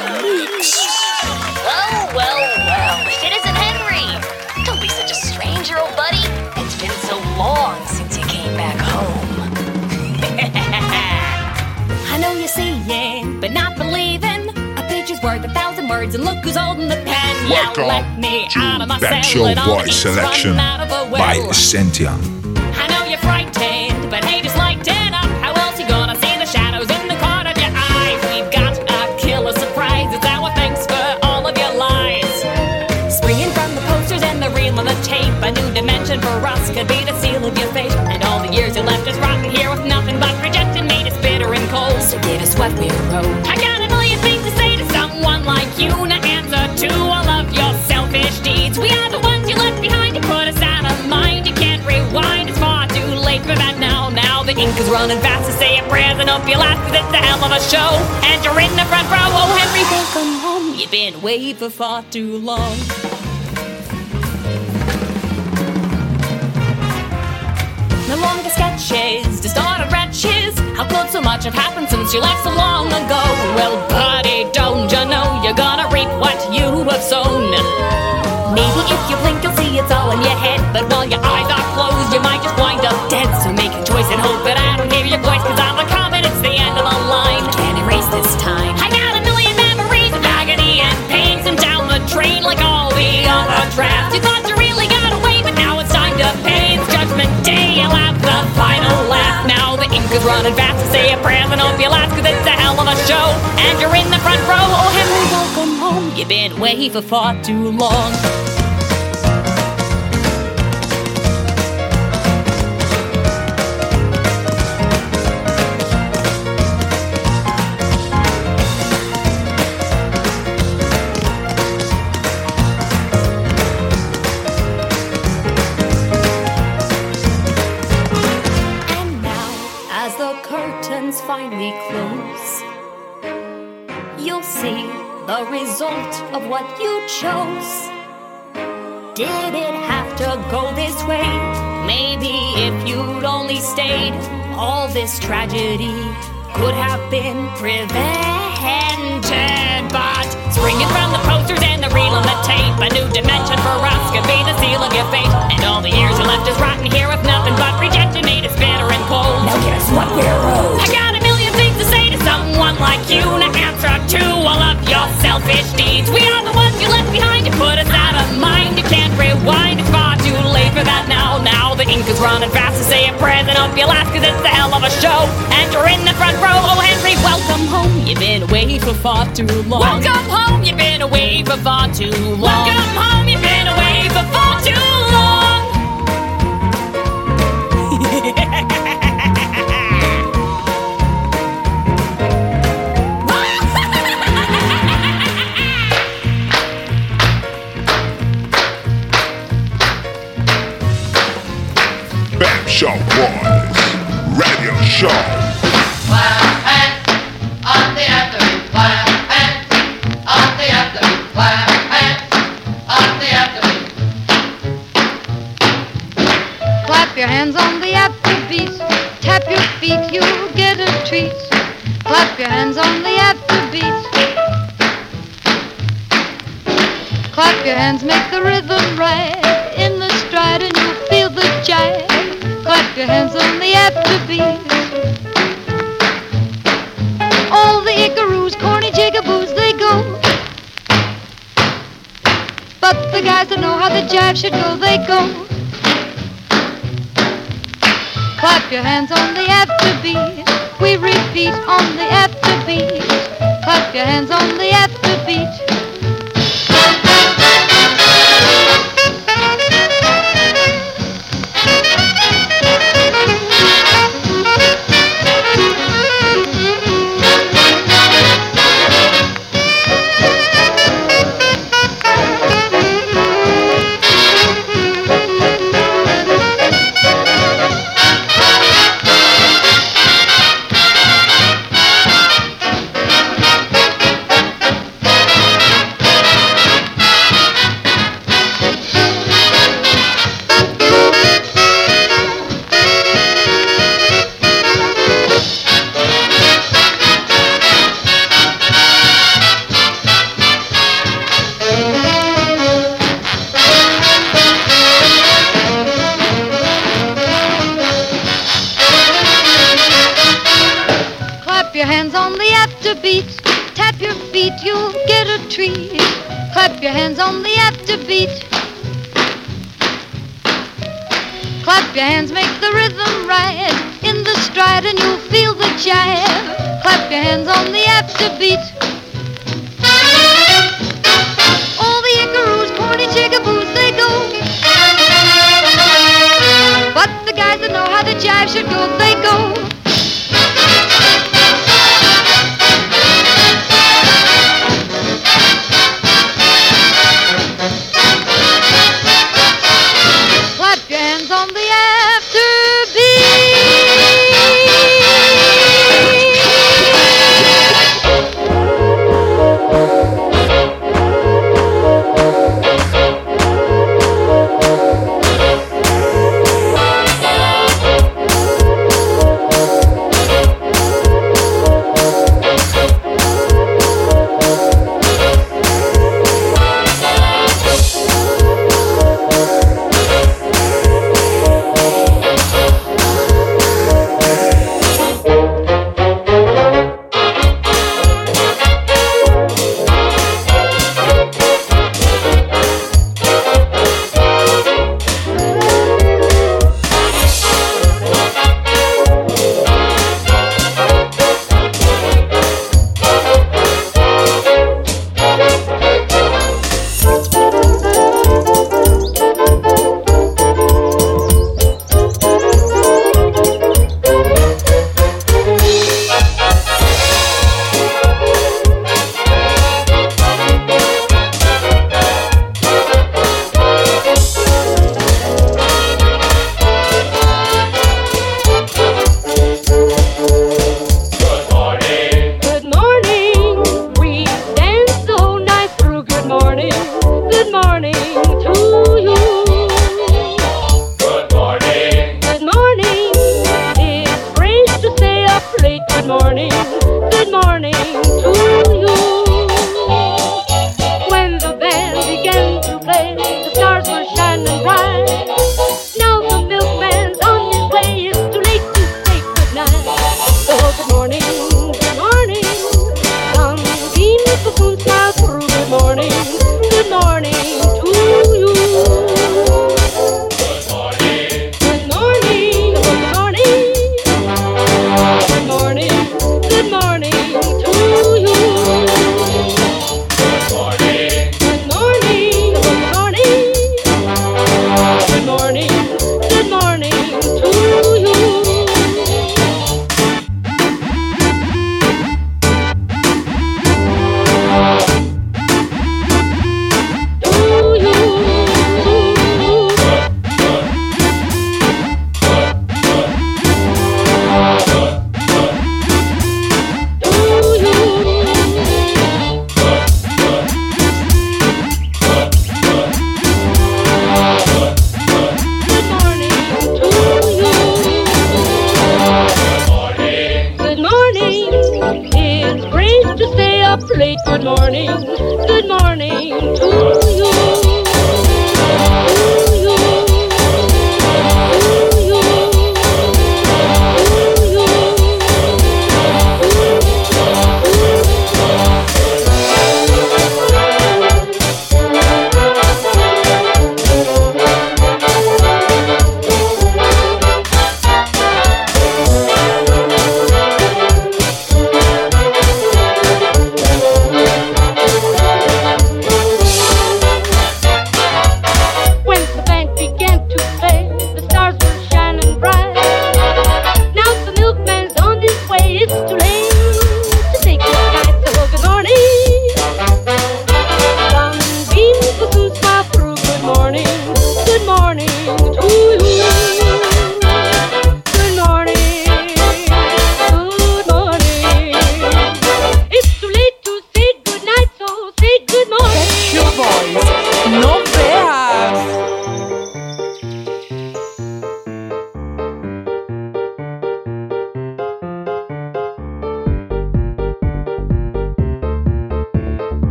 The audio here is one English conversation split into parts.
The mix. Well, well, well, if it isn't Henry! Don't be such a stranger, old buddy. It's been so long since you came back home. I know you're seeing, but not believing. A picture's worth a thousand words, and look who's holding the pen. Welcome now let me to out of my cell and all the Selection out of a by Essentia. I know you're frightened, we. I got a million things to say to someone like you. No answer to all of your selfish deeds. We are the ones you left behind. You put us out of mind. You can't rewind. It's far too late for that now. Now the ink is running fast to say your prayers and hope you last. Cause it's a hell of a show. And you're in the front row. Oh, Henry, welcome home. You've been away for far too long. No longer sketches, distorted wretches. How could so much have happened since you left so long ago? Well, buddy, don't you know you're gonna reap what you have sown? Maybe if you blink, you'll see it's all in your head. But while your eyes are closed, you might just wind up dead. So make a choice and hope that I don't hear your voice. Cause I'm a comet, it's the end of the line. Can't erase this time. I got a million memories of agony and pain. and down the train like all the other drafts. You thought you really got away, but now it's time to pay. It's judgment day, you'll have the final laugh. Now is running fast to say a prayer and hope you last. Cause it's a hell of a show. And you're in the front row. Oh, Henry, welcome home. You've been away for far too long. You'll see the result of what you chose. Did it have to go this way? Maybe if you'd only stayed, all this tragedy could have been prevented. But springing from the posters and the reel on the tape, a new dimension for us could be the seal of your fate. And all the years you left us rotting here with nothing but rejection made us bitter and cold. Now guess what we're owed? I got a million to say to someone like you. No answer to all of your selfish deeds. We are the ones you left behind. You put us out of mind. You can't rewind. It's far too late for that now. Now the ink is running fast to say a prayer and hope you last. Cause it's a hell of a show. And you're in the front row. Oh, Henry, welcome home. You've been away for far too long. Welcome home. You've been away for far too long. Welcome home. You've been away for far too long. Clap your hands on the afterbeat. We repeat on the afterbeat. Clap your hands on the afterbeat.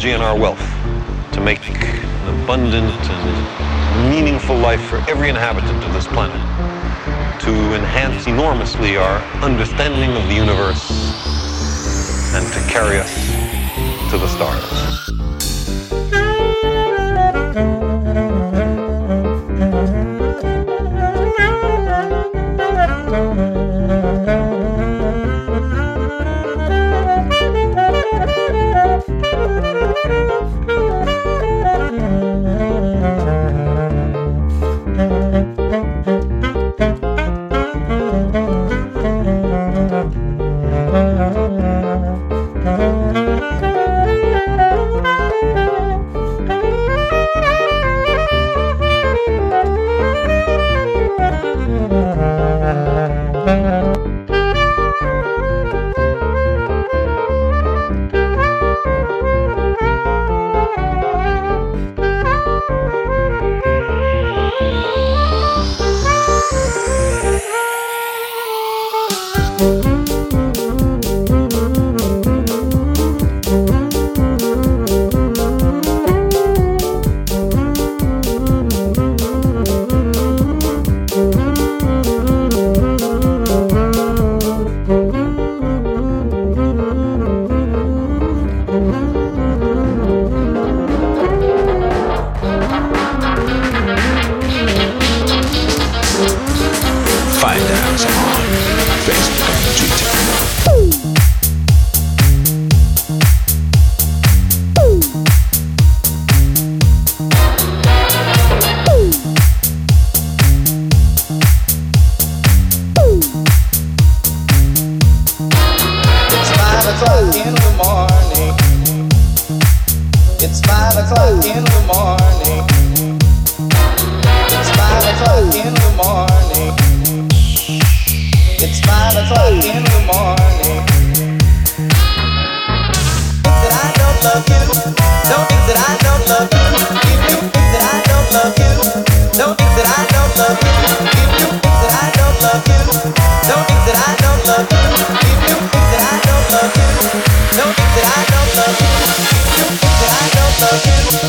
GNR wealth.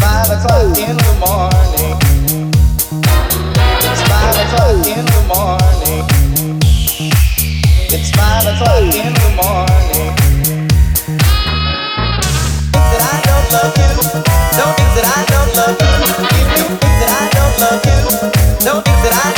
five o'clock in the morning. It's five o'clock in the morning. It's five o'clock in the morning. Think that I don't love you. Don't think that I don't love you. Think that I don't love you. Don't think that I.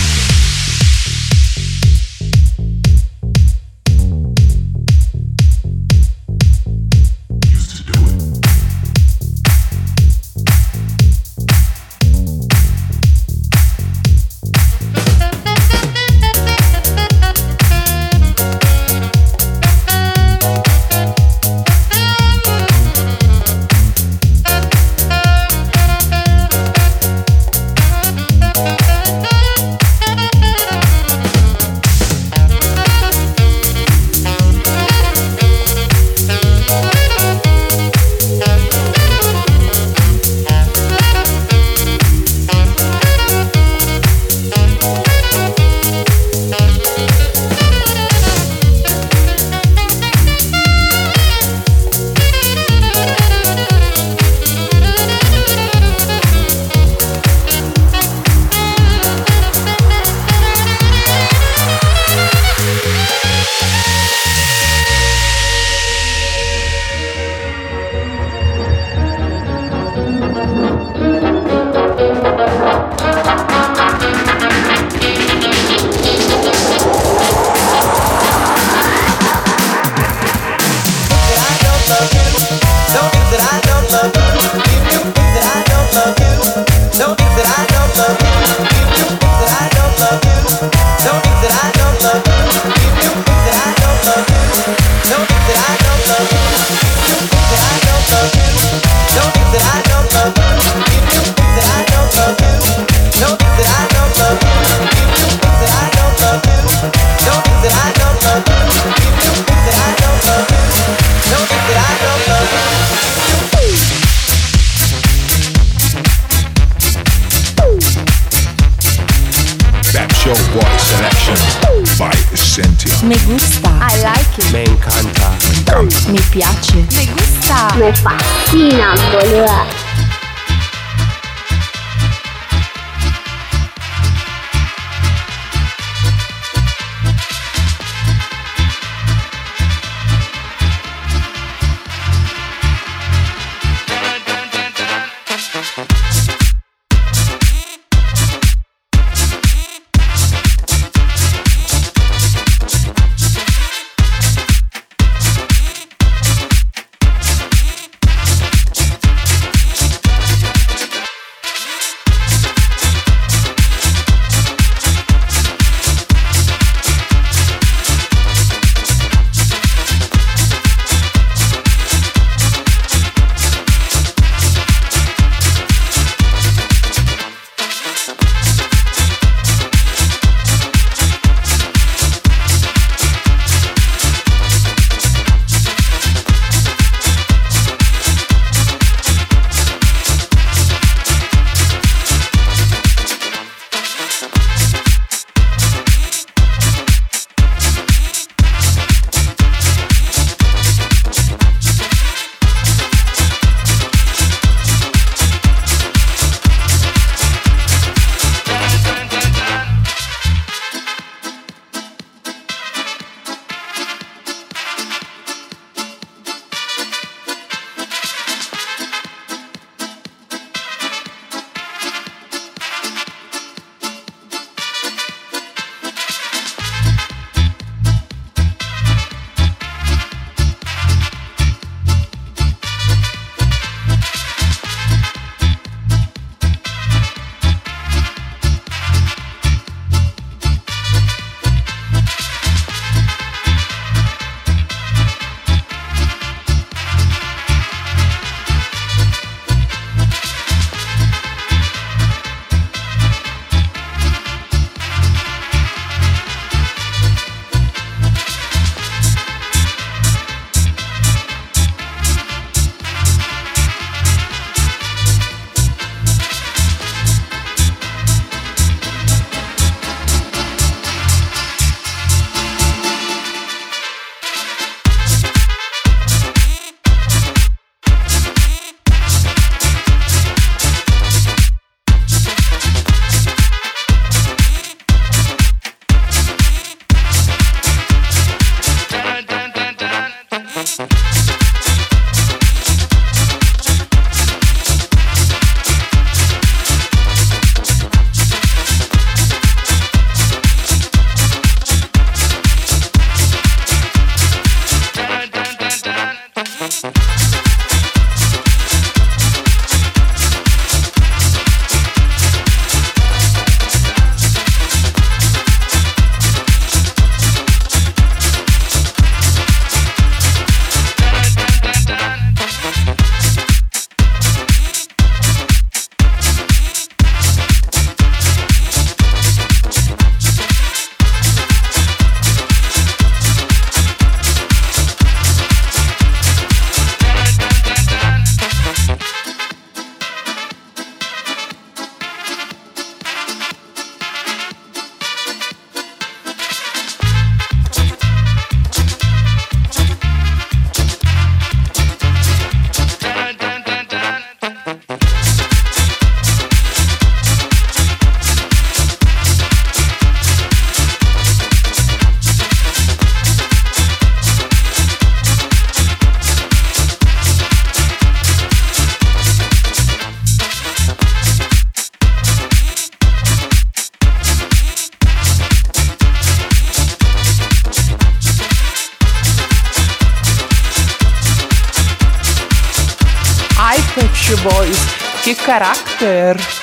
Beastie Boys и «Характер».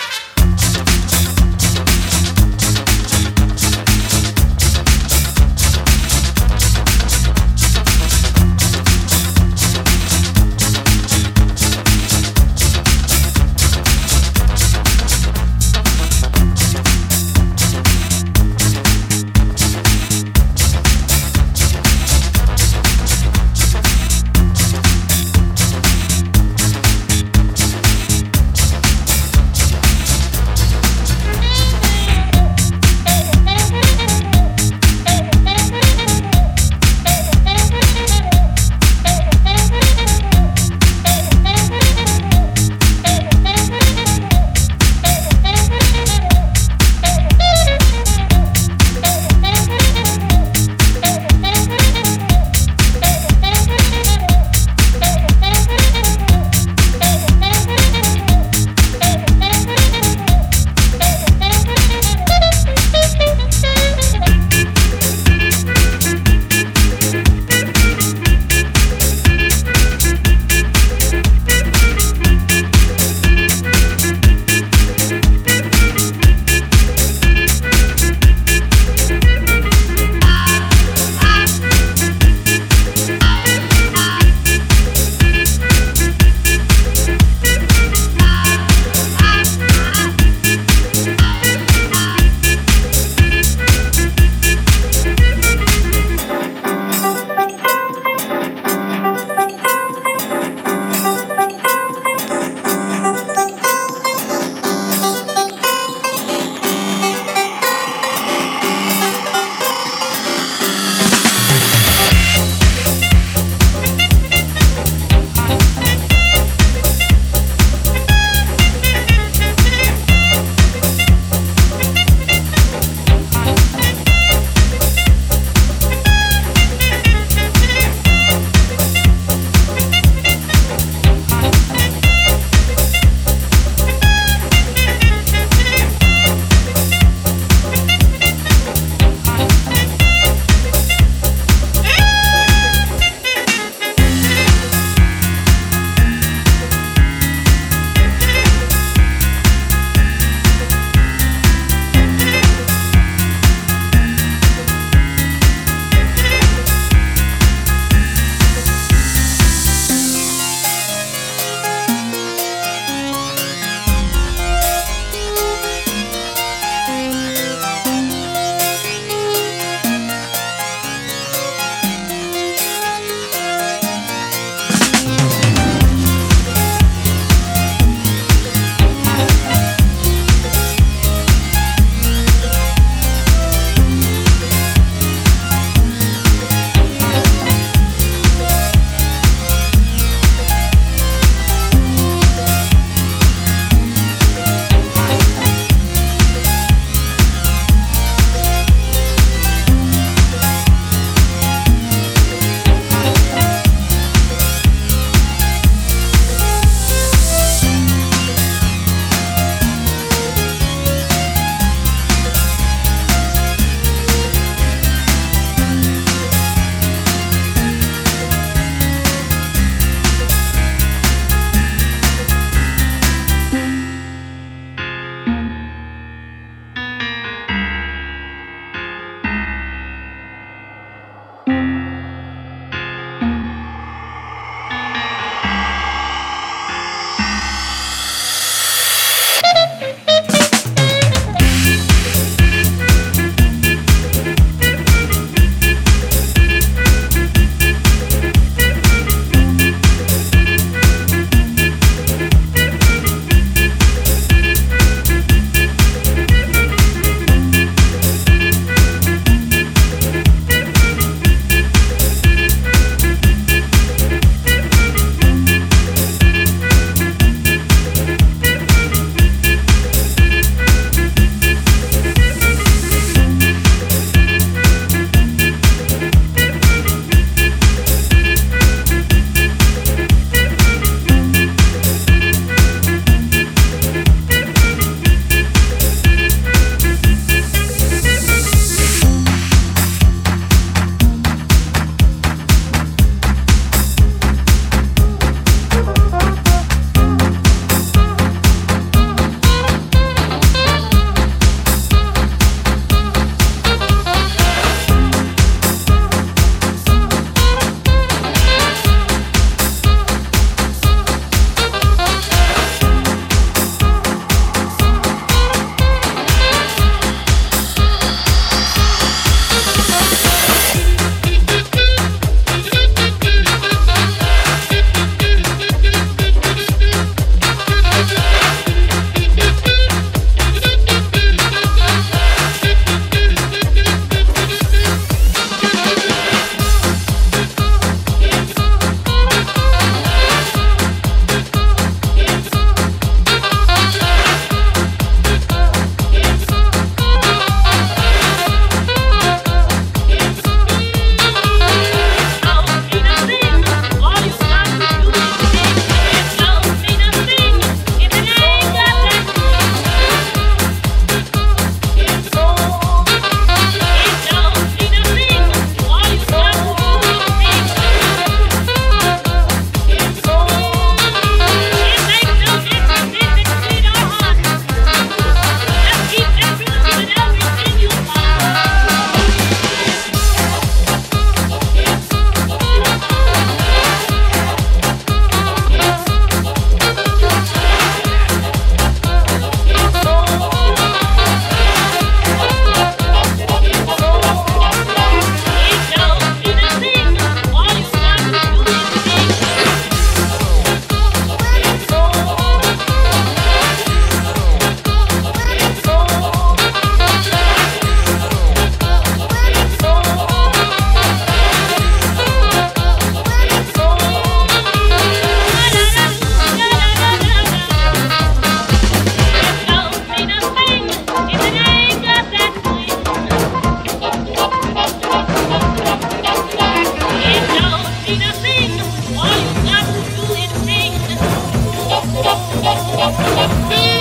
Gal's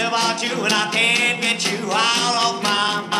about you and I can't get you out of my mind.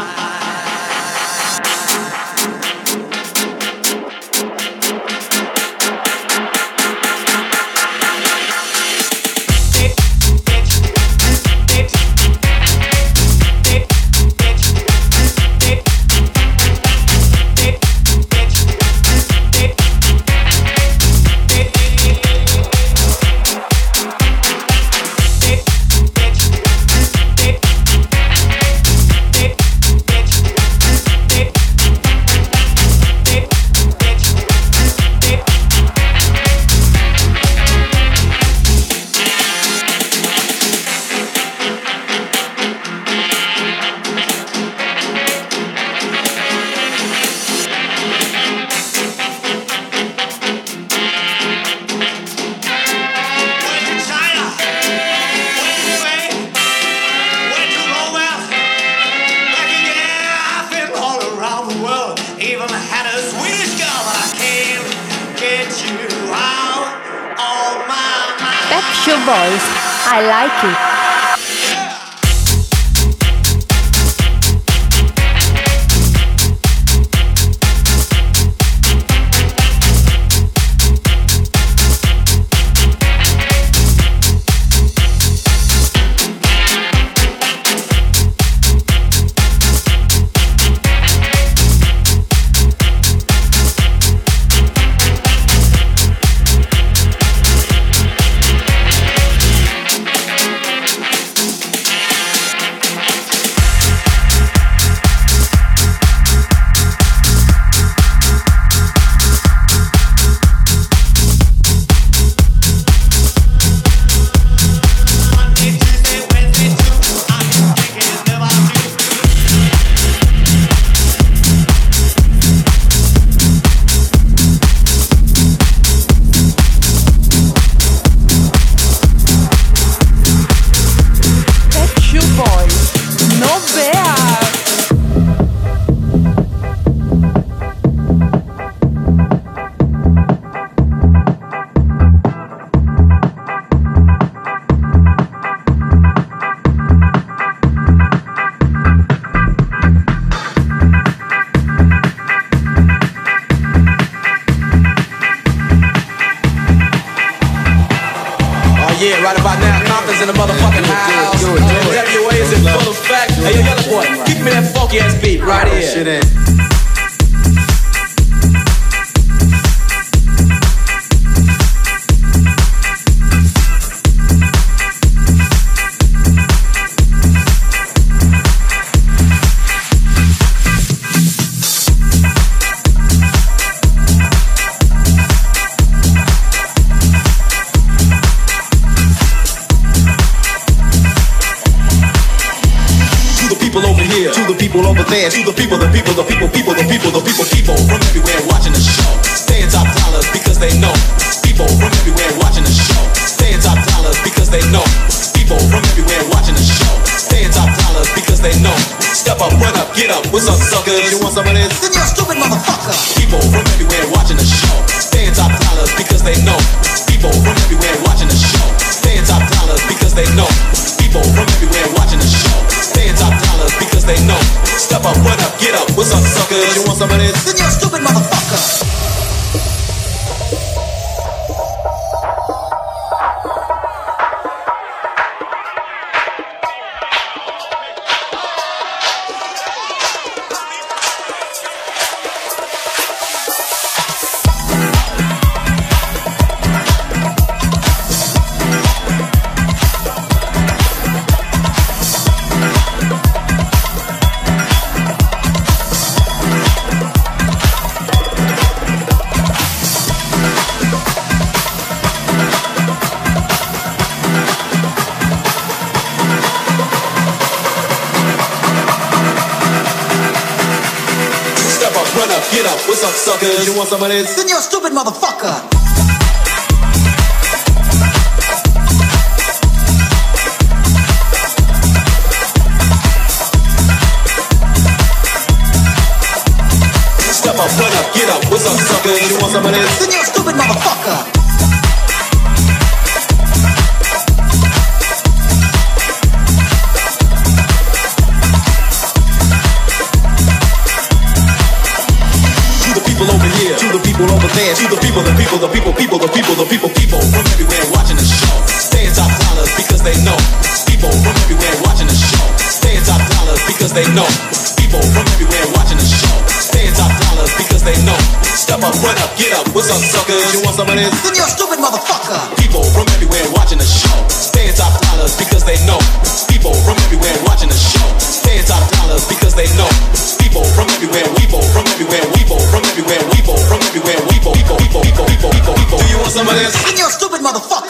Because want some of this? Then you're a stupid motherfucker. Step up, run up, get up. What's up, suckers? You want some of this? People to the people, the people, the people, people, the people, the people, people from everywhere watching the show. Staying top dollars because they know. People from everywhere watching the show. Staying top dollars because they know. People from everywhere watching the show. Staying top dollars because they know. Step up, run up, get up. What's up, suckers? You want some of this? Then you're a stupid motherfucker. People from everywhere watching the show. Staying top dollars because they know. People from everywhere watching the show. Staying top dollars because they know. People from everywhere, people from everywhere, people this? You're stupid motherfucker.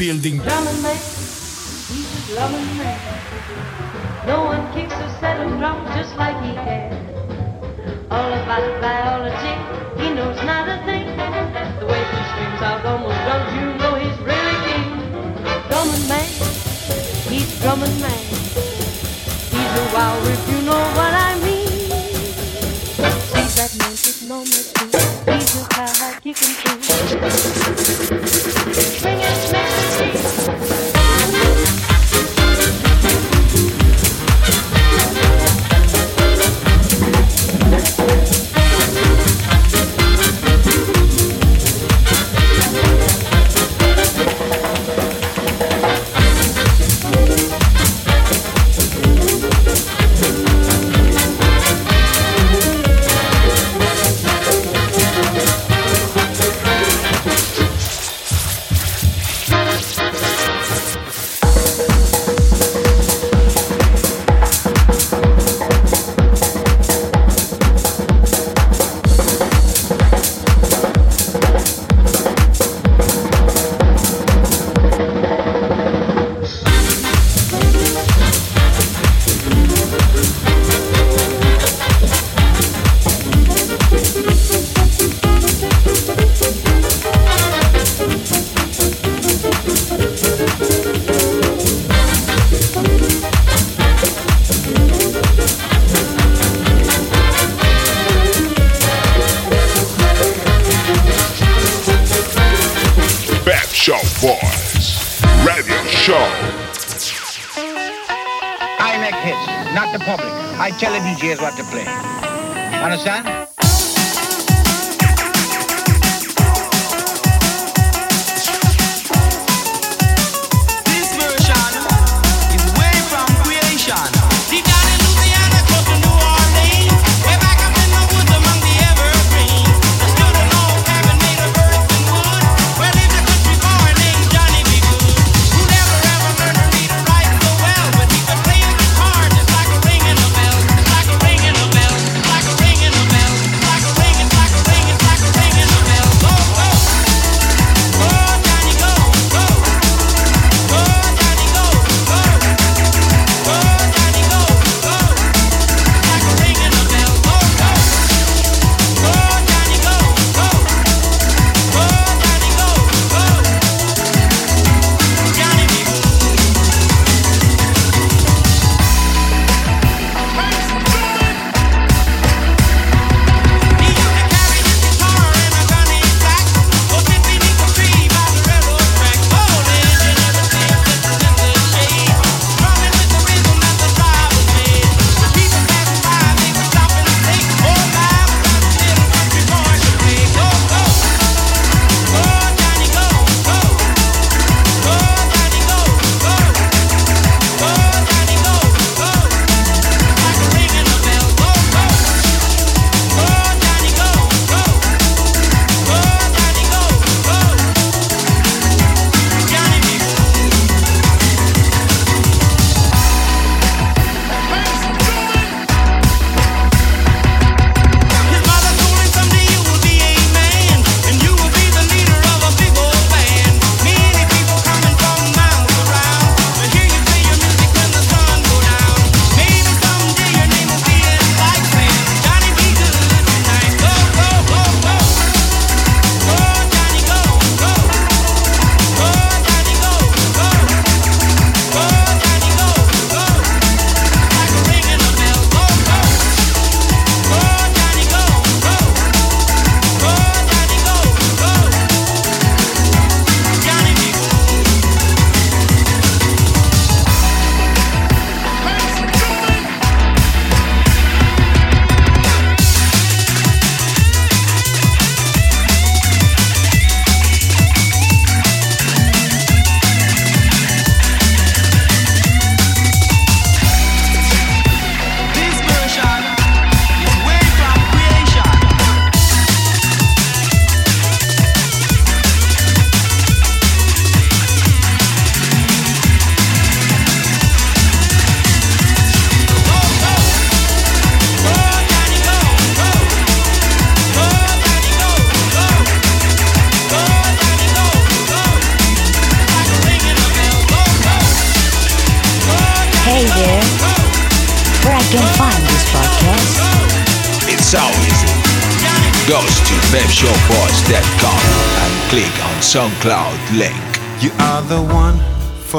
Building. Drumming man, he's a drumming man. No one kicks a set of drums just like he can. All about biology, he knows not a thing. The way he strings out almost drums, you know he's really king. Drumming man, he's drumming man.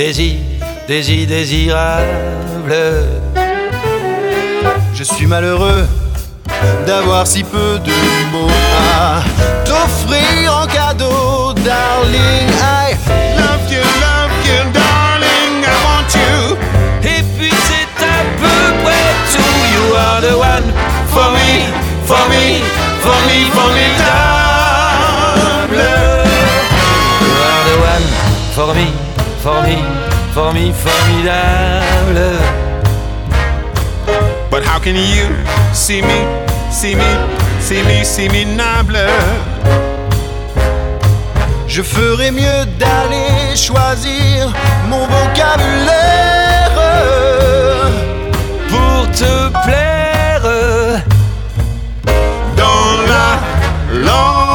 désir, désir, désirable. Je suis malheureux d'avoir si peu de mots à t'offrir en cadeau, darling. I love you, love you, darling. I want you. Et puis c'est à peu près tout. You are the one for me, for me, for me, formidable. You are the one for me, for me, for me, formidable. But how can you see me, see me, see me, see me? Je ferais mieux d'aller choisir mon vocabulaire pour te plaire dans la langue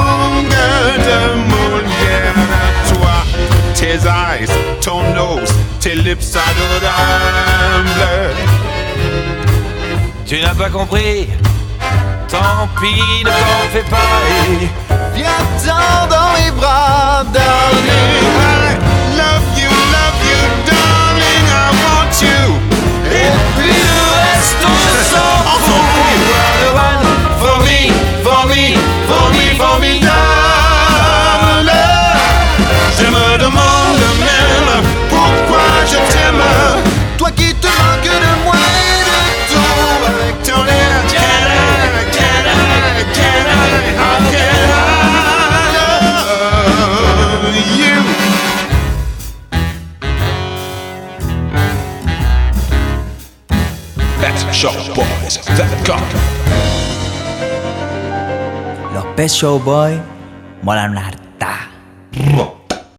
tes lips adorables. Tu n'as pas compris? Tant pis, ne t'en fais pas et Viens-t'en dans mes bras, darling. I love you, love you, darling, I want you. Et puis le reste on s'en fout You are the one for me, for me, for me, formidable Je Los Pet Show Boy molan una harta.